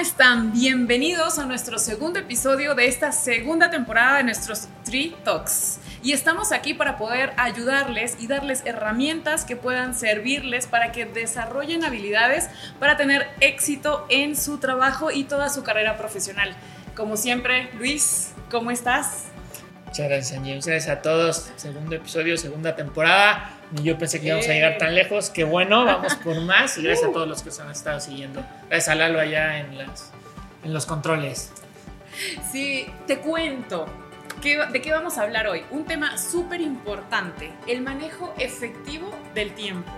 están? Bienvenidos a nuestro segundo episodio de esta segunda temporada de nuestros Tree Talks. Y estamos aquí para poder ayudarles y darles herramientas que puedan servirles para que desarrollen habilidades para tener éxito en su trabajo y toda su carrera profesional. Como siempre, Luis, ¿cómo estás? Muchas gracias, Angie. Muchas gracias a todos. Segundo episodio, segunda temporada. Ni yo pensé que íbamos a llegar tan lejos. Qué bueno, vamos por más. Y gracias a todos los que se han estado siguiendo. Gracias a Lalo allá en, las, en los controles. Sí, te cuento. ¿De qué vamos a hablar hoy? Un tema súper importante, el manejo efectivo del tiempo,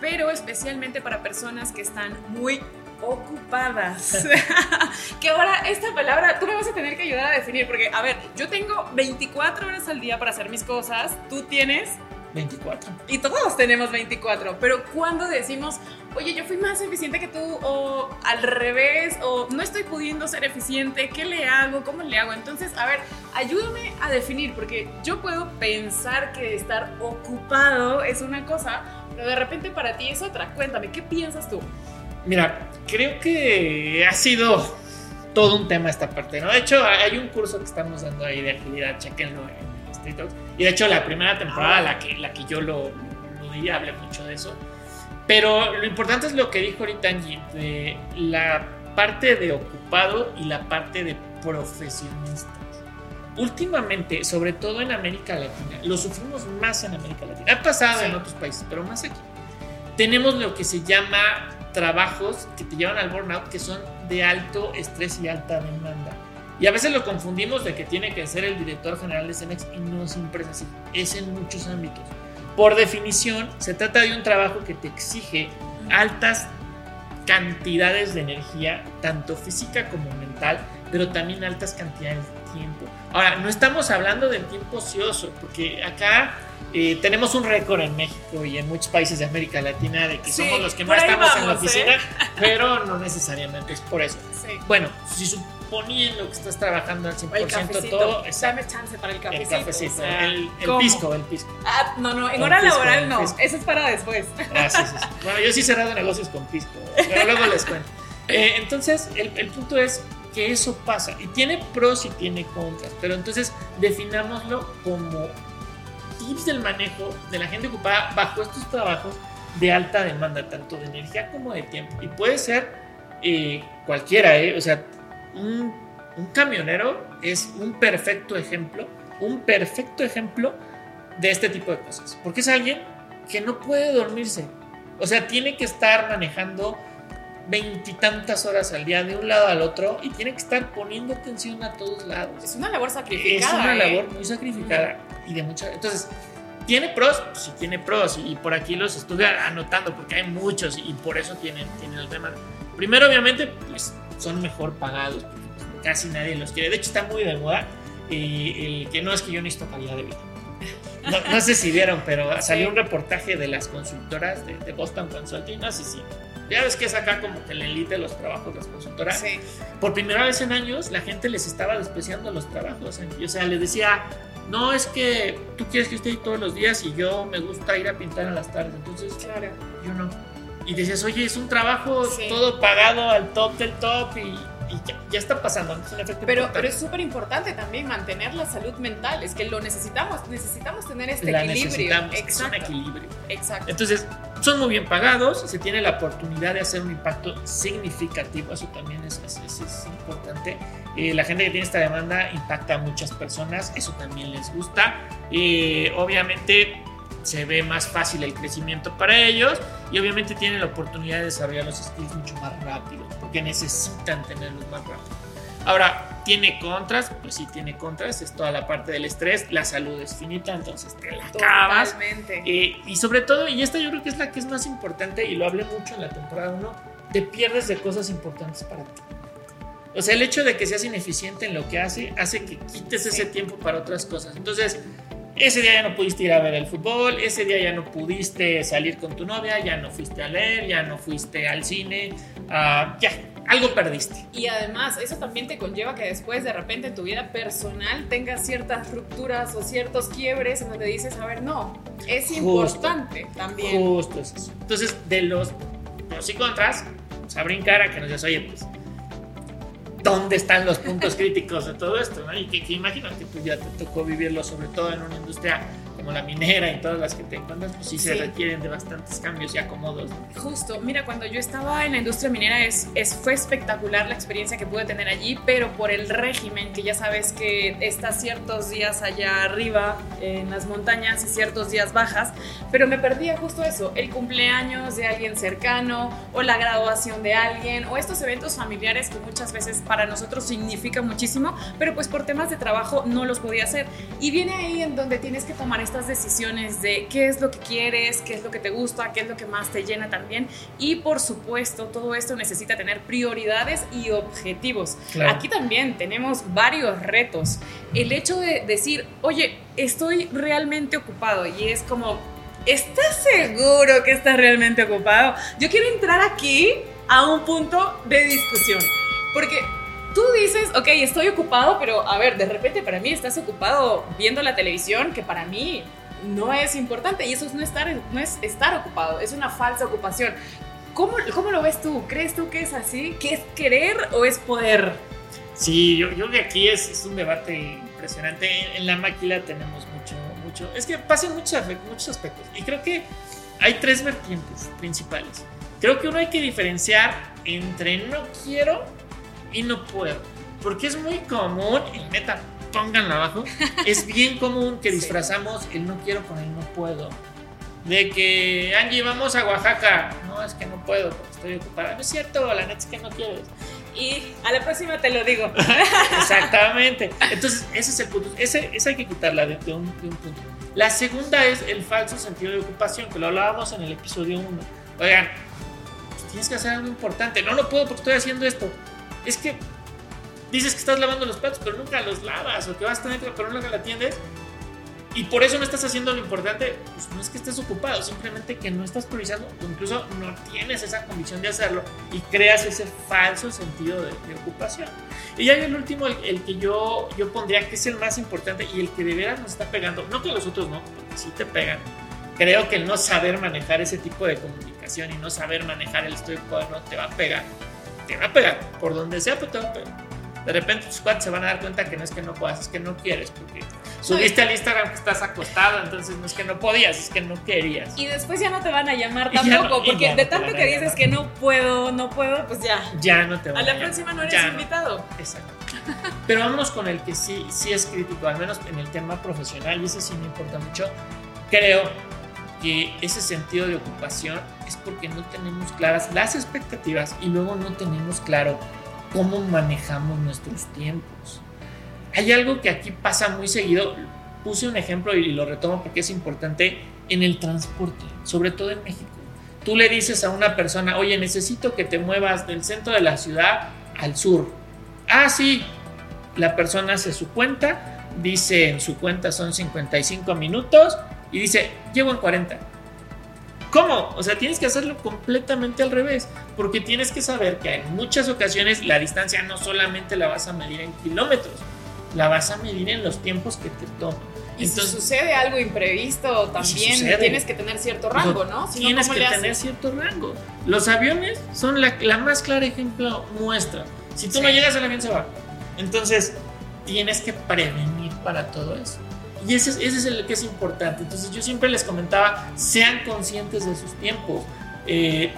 pero especialmente para personas que están muy ocupadas. que ahora esta palabra tú me vas a tener que ayudar a definir, porque, a ver, yo tengo 24 horas al día para hacer mis cosas, tú tienes 24. Y todos tenemos 24, pero cuando decimos, oye, yo fui más eficiente que tú, o al revés, o no estoy pudiendo ser eficiente, ¿qué le hago? ¿Cómo le hago? Entonces, a ver, ayúdame a definir, porque yo puedo pensar que estar ocupado es una cosa, pero de repente para ti es otra. Cuéntame, ¿qué piensas tú? Mira, creo que ha sido todo un tema esta parte, ¿no? De hecho, hay un curso que estamos dando ahí de agilidad, chequenlo en Street Talks. Y de hecho, la primera temporada, la que, la que yo lo, lo di, hablé mucho de eso. Pero lo importante es lo que dijo ahorita Angie, de la parte de ocupado y la parte de profesionista. Últimamente, sobre todo en América Latina, lo sufrimos más en América Latina. Ha pasado en otros países, pero más aquí. Tenemos lo que se llama trabajos que te llevan al burnout que son de alto estrés y alta demanda. Y a veces lo confundimos de que tiene que ser el director general de Cemex y no siempre es así. Es en muchos ámbitos. Por definición, se trata de un trabajo que te exige altas cantidades de energía, tanto física como mental, pero también altas cantidades de tiempo. Ahora, no estamos hablando del tiempo ocioso, porque acá eh, tenemos un récord en México y en muchos países de América Latina de que somos los que más estamos en la oficina, ¿eh? pero no necesariamente es por eso. Bueno, si suponiendo que estás trabajando al 100% todo, dame chance para el cafecito. El cafecito, el, pisco, el pisco. Ah, no, no, en hora laboral no, eso es para después. Ah, sí, sí, Bueno, yo sí he cerrado negocios con pisco, pero luego les cuento. Eh, entonces, el, el punto es que eso pasa y tiene pros y tiene contras, pero entonces definámoslo como tips del manejo de la gente ocupada bajo estos trabajos de alta demanda, tanto de energía como de tiempo. Y puede ser eh, cualquiera, ¿eh? o sea, un, un, camionero es un perfecto ejemplo, un perfecto ejemplo de este tipo de cosas, porque es alguien que no puede dormirse, o sea, tiene que estar manejando veintitantas horas al día de un lado al otro y tiene que estar poniendo atención a todos lados. Es una labor sacrificada. Es una ¿eh? labor muy sacrificada y de mucha. Entonces, ¿tiene pros? Pues sí, tiene pros y por aquí los estuve anotando porque hay muchos y por eso tienen, tienen el tema. Primero, obviamente, pues son mejor pagados porque pues, casi nadie los quiere. De hecho, está muy de moda y el que no es que yo necesito calidad de vida. No, sé si vieron, pero salió un reportaje de las consultoras de, de Boston Consulting. No sé si ya ves que es acá como que la elite de los trabajos las consultoras. Sí. Por primera vez en años, la gente les estaba despreciando los trabajos. O sea, les decía, no es que tú quieres que esté ahí todos los días y yo me gusta ir a pintar en las tardes. Entonces, claro. yo no. Y decías, oye, es un trabajo todo pagado al top del top y ya, está pasando. pero, pero es súper importante también mantener la salud mental. Es que lo necesitamos. Necesitamos tener este equilibrio. Exacto. un equilibrio. Exacto. Entonces, son muy bien pagados. Se tiene la oportunidad de hacer un impacto significativo. Eso también es, importante. Eh, la gente que tiene esta demanda impacta a muchas personas. Eso también les gusta. Eh, obviamente se ve más fácil el crecimiento para ellos y obviamente tienen la oportunidad de desarrollar los skills mucho más rápido porque necesitan tenerlos más rápido. Ahora, ¿tiene contras? Pues sí, tiene contras. Es toda la parte del estrés. La salud es finita, entonces te la acabas. Eh, y sobre todo, y esta yo creo que es la que es más importante, y lo hablé mucho en la temporada 1, te pierdes de cosas importantes para ti. O sea, el hecho de que seas ineficiente en lo que hace, hace que quites ese tiempo para otras cosas. Entonces, ese día ya no pudiste ir a ver el fútbol, ese día ya no pudiste salir con tu novia, ya no fuiste a leer, ya no fuiste al cine, uh, ya, algo perdiste. Y además, eso también te conlleva que después de repente en tu vida personal tengas ciertas rupturas o ciertos quiebres en donde dices, a ver, no, es importante también. Justo es eso. Entonces, de los pros y contras, vamos a brincar a que nos digas, oye, pues dónde están los puntos críticos de todo esto, ¿no? Y que, que imagino que tú ya te tocó vivirlo, sobre todo en una industria como la minera y todas las que te encuentras, pues sí, se Sí. requieren de bastantes cambios y acomodos. Justo, mira, cuando yo estaba en la industria minera es, es, fue espectacular la experiencia que pude tener allí, pero por el régimen, que ya sabes que estás ciertos días allá arriba en las montañas y ciertos días bajas, pero me perdía justo eso, el cumpleaños de alguien cercano o la graduación de alguien o estos eventos familiares que muchas veces para nosotros significan muchísimo, pero pues por temas de trabajo no los podía hacer. Y viene ahí en donde tienes que tomar estas decisiones de qué es lo que quieres, qué es lo que te gusta, qué es lo que más te llena también. Y por supuesto, todo esto necesita tener prioridades y objetivos. Claro. Aquí también tenemos varios retos. El hecho de decir, oye, estoy realmente ocupado y es como, ¿estás seguro que estás realmente ocupado? Yo quiero entrar aquí a un punto de discusión. Porque tú dices, ok, estoy ocupado, pero a ver, de repente para mí estás ocupado viendo la televisión, que para mí no es importante y eso no, estar, no es estar ocupado, es una falsa ocupación. ¿Cómo, ¿Cómo lo ves tú? ¿Crees tú que es así? ¿Que es querer o es poder? Sí, yo, yo que aquí es, es un debate impresionante. En, en la máquina tenemos mucho, mucho. Es que pasan muchos, muchos aspectos. Y creo que hay tres vertientes principales. Creo que uno hay que diferenciar entre no quiero y no puedo. Porque es muy común, y neta, pónganlo abajo, es bien común que Sí. disfrazamos el no quiero con el no puedo. De que, Angie, vamos a Oaxaca. No, es que no puedo porque estoy ocupada. No es cierto, la neta es que no quieres. Y a la próxima te lo digo. Exactamente. Entonces, ese es el punto. Ese, ese hay que quitarla de, de un, de un punto. La segunda es el falso sentido de ocupación, que lo hablábamos en el episodio 1. Oigan, pues tienes que hacer algo importante. No lo puedo porque estoy haciendo esto. Es que dices que estás lavando los platos, pero nunca los lavas, o que vas a tener, pero nunca la atiendes. Y por eso no estás haciendo lo importante, pues no es que estés ocupado, simplemente que no estás priorizando, o incluso no tienes esa condición de hacerlo y creas ese falso sentido de, ocupación. Y ya el último, el, que yo, yo pondría que es el más importante y el que de veras nos está pegando, no que los otros no, porque sí te pegan. Creo que el no saber manejar ese tipo de comunicación y no saber manejar el estoy no te va a pegar. Te va a pegar, por donde sea, pero te va a pegar. De repente tus cuates se van a dar cuenta que no es que no puedas, es que no quieres, porque subiste al Instagram que estás acostado, entonces no es que no podías, es que no querías. Y después ya no te van a llamar no- tampoco, porque de tanto van a que dices que no puedo, no puedo, pues ya. Ya no te A van la llamar. próxima no eres Ya invitado. Exacto. Pero vámonos con el que sí, sí es crítico, al menos en el tema profesional, y ese sí me importa mucho. Creo que ese sentido de ocupación es porque no tenemos claras las expectativas y luego no tenemos claro cómo manejamos nuestros tiempos. Hay algo que aquí pasa muy seguido, puse un ejemplo y lo retomo porque es importante en el transporte, sobre todo en México. Tú le dices a una persona, oye, necesito que te muevas del centro de la ciudad al sur. Ah, sí. La persona hace su cuenta, dice en su cuenta son 55 minutos y dice, llevo en 40. ¿Cómo? O sea, tienes que hacerlo completamente al revés, porque tienes que saber que en muchas ocasiones la distancia no solamente la vas a medir en kilómetros, la vas a medir en los tiempos que te toma. Y si sucede algo imprevisto, si también sucede. tienes que tener cierto rango, ¿no? Si no, tienes ¿cómo que tener cierto rango. Los aviones son la, la más clara ejemplo muestra. Si tú Sí. no llegas, el avión se va. Entonces, tienes que prevenir para todo eso. Y ese, es- ese es el que es importante. Entonces, yo siempre les comentaba, sean conscientes de sus tiempos. Eh,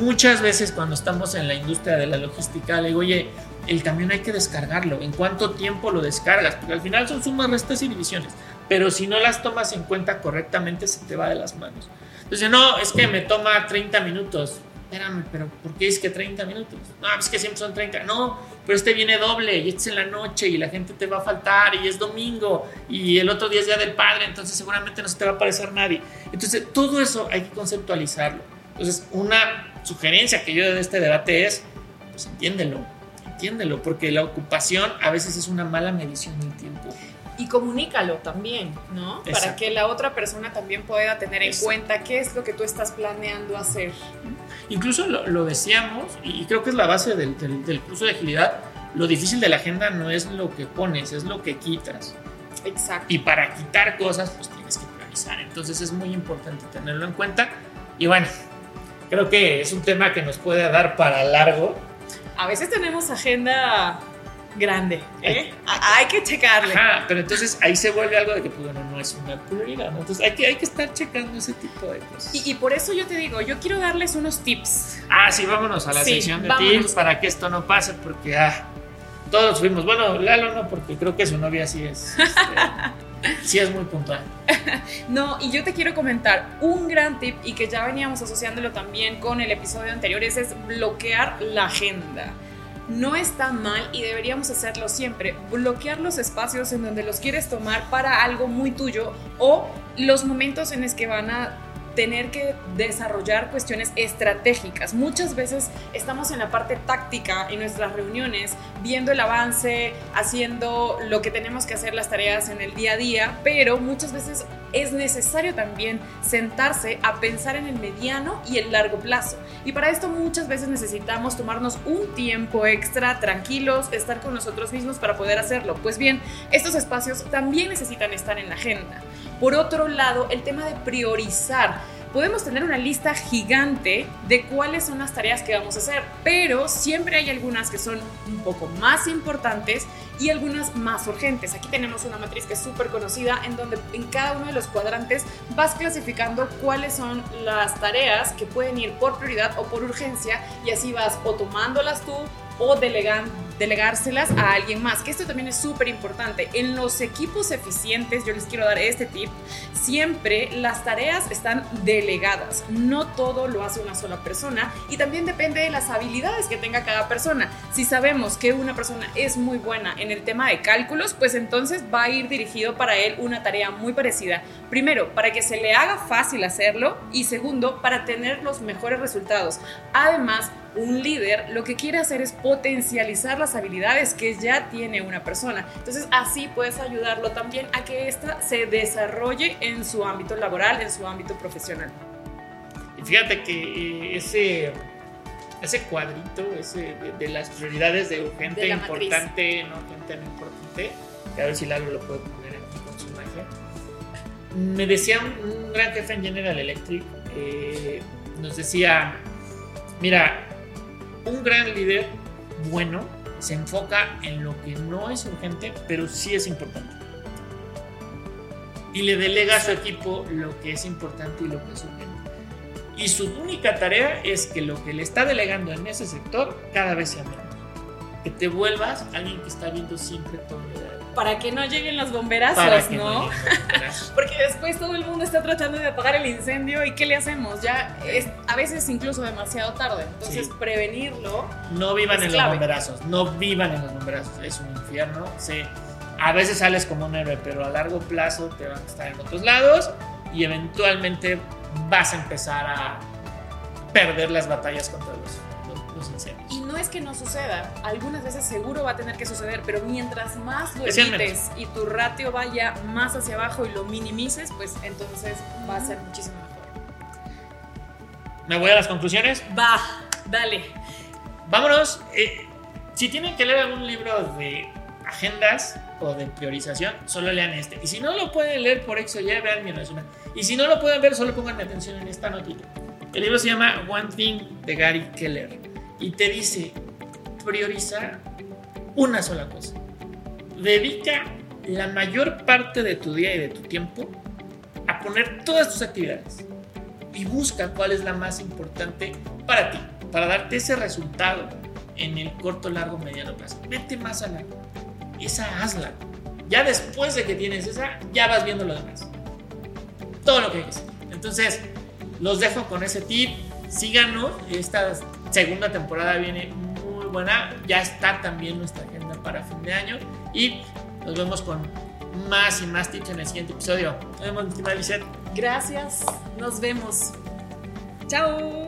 muchas veces cuando estamos en la industria de la logística, le digo, oye, el camión hay que descargarlo. ¿En cuánto tiempo lo descargas? Porque al final son sumas, restas y divisiones. Pero si no las tomas en cuenta correctamente, se te va de las manos. Entonces, no, es que me toma 30 minutos. Espérame, pero ¿por qué es que 30 minutos? No, es que siempre son 30. No, pero este viene doble y este es en la noche y la gente te va a faltar y es domingo y el otro día es día del padre, entonces seguramente no se te va a aparecer nadie. Entonces, todo eso hay que conceptualizarlo. Entonces, una sugerencia que yo de este debate es, pues entiéndelo, entiéndelo, porque la ocupación a veces es una mala medición del tiempo. Y comunícalo también, ¿no? Para Exacto. que la otra persona también pueda tener en Exacto. cuenta qué es lo que tú estás planeando hacer. Incluso lo, lo decíamos, y creo que es la base del, del- del curso de agilidad, lo difícil de la agenda no es lo que pones, es lo que quitas. Exacto. Y para quitar cosas, pues tienes que priorizar. Entonces es muy importante tenerlo en cuenta. Y bueno, creo que es un tema que nos puede dar para largo. a veces tenemos agenda grande, ¿eh? hay que checarle. Ajá, pero entonces ahí se vuelve algo de que, pues, bueno, no es una prioridad, ¿no? Entonces hay que, hay que estar checando ese tipo de cosas. Y, y por eso yo te digo, yo quiero darles unos tips. Ah, sí, vámonos a la Sí, sección de vámonos. tips para que esto no pase, porque, ah, todos fuimos. Bueno, Lalo no, porque creo que su novia sí es, este, sí es muy puntual. No, y yo te quiero comentar un gran tip y que ya veníamos asociándolo también con el episodio anterior, ese es bloquear la agenda. No está mal y deberíamos hacerlo siempre. Bloquear los espacios en donde los quieres tomar para algo muy tuyo o los momentos en los que van a tener que desarrollar cuestiones estratégicas. Muchas veces estamos en la parte táctica en nuestras reuniones, viendo el avance, haciendo lo que tenemos que hacer las tareas en el día a día, pero muchas veces es necesario también sentarse a pensar en el mediano y el largo plazo. Y para esto muchas veces necesitamos tomarnos un tiempo extra, tranquilos, estar con nosotros mismos para poder hacerlo. Pues bien, estos espacios también necesitan estar en la agenda. Por otro lado, el tema de priorizar. Podemos tener una lista gigante de cuáles son las tareas que vamos a hacer, pero siempre hay algunas que son un poco más importantes y algunas más urgentes. Aquí tenemos una matriz que es súper conocida en donde en cada uno de los cuadrantes vas clasificando cuáles son las tareas que pueden ir por prioridad o por urgencia y así vas o tomándolas tú o delegan, delegárselas a alguien más, que esto también es súper importante. En los equipos eficientes, yo les quiero dar este tip, siempre las tareas están delegadas, no todo lo hace una sola persona y también depende de las habilidades que tenga cada persona. Si sabemos que una persona es muy buena en el tema de cálculos, pues entonces va a ir dirigido para él una tarea muy parecida. Primero, para que se le haga fácil hacerlo y segundo, para tener los mejores resultados. Además, un líder lo que quiere hacer es potencializar las habilidades que ya tiene una persona. Entonces así puedes ayudarlo también a que ésta se desarrolle en su ámbito laboral, en su ámbito profesional. Y fíjate que eh, ese, ese cuadrito ese de, de las prioridades de urgente, De la matriz. importante, no urgente, no importante, a ver si Lalo lo puede poner aquí con su imagen. Me decía un, un gran jefe en General Electric, eh, nos decía, mira, un gran líder bueno se enfoca en lo que no es urgente, pero sí es importante. Y le delega a su equipo lo que es importante y lo que es urgente. Y su única tarea es que lo que le está delegando en ese sector cada vez sea menos. Que te vuelvas alguien que está viendo siempre todo. Para que no lleguen los bomberazos, Para que ¿no? bomberazos. Porque después todo el mundo está tratando de apagar el incendio y ¿qué le hacemos? Ya es a veces incluso demasiado tarde. Entonces Sí. prevenirlo No vivan en clave. los bomberazos, no vivan en los bomberazos, es un infierno. Sí, a veces sales como un héroe, pero a largo plazo te van a estar en otros lados y eventualmente vas a empezar a perder las batallas contra los, no es que no suceda, algunas veces seguro va a tener que suceder, pero mientras más lo evites y tu ratio vaya más hacia abajo y lo minimices, pues entonces va a ser muchísimo mejor. Me voy a las conclusiones. Va, dale. Vámonos. eh, si tienen que leer algún libro de agendas o de priorización, solo lean este. Y si no lo pueden leer por X o Y, vean mi resumen. Y si no lo pueden ver, solo pongan atención en esta notita. El libro se llama One Thing de Gary Keller. Y te dice, prioriza una sola cosa. Dedica la mayor parte de tu día y de tu tiempo a poner todas tus actividades. Y busca cuál es la más importante para ti, para darte ese resultado en el corto, largo, mediano plazo. Vete más a largo. Esa hazla. Ya después de que tienes esa, ya vas viendo lo demás. Todo lo que hay que hacer. Entonces, los dejo con ese tip. Síganos. Esta segunda temporada viene muy buena. Ya está también nuestra agenda para fin de año. Y nos vemos con más y más tips en el siguiente episodio. Nos vemos, mi estimada. Gracias, nos vemos. Chao.